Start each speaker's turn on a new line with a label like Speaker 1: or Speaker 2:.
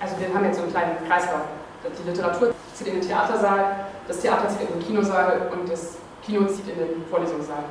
Speaker 1: also wir haben jetzt so einen kleinen Kreislauf. Die Literatur zieht in den Theatersaal, das Theater zieht in den Kinosaal und das Kino zieht in den Vorlesungssaal.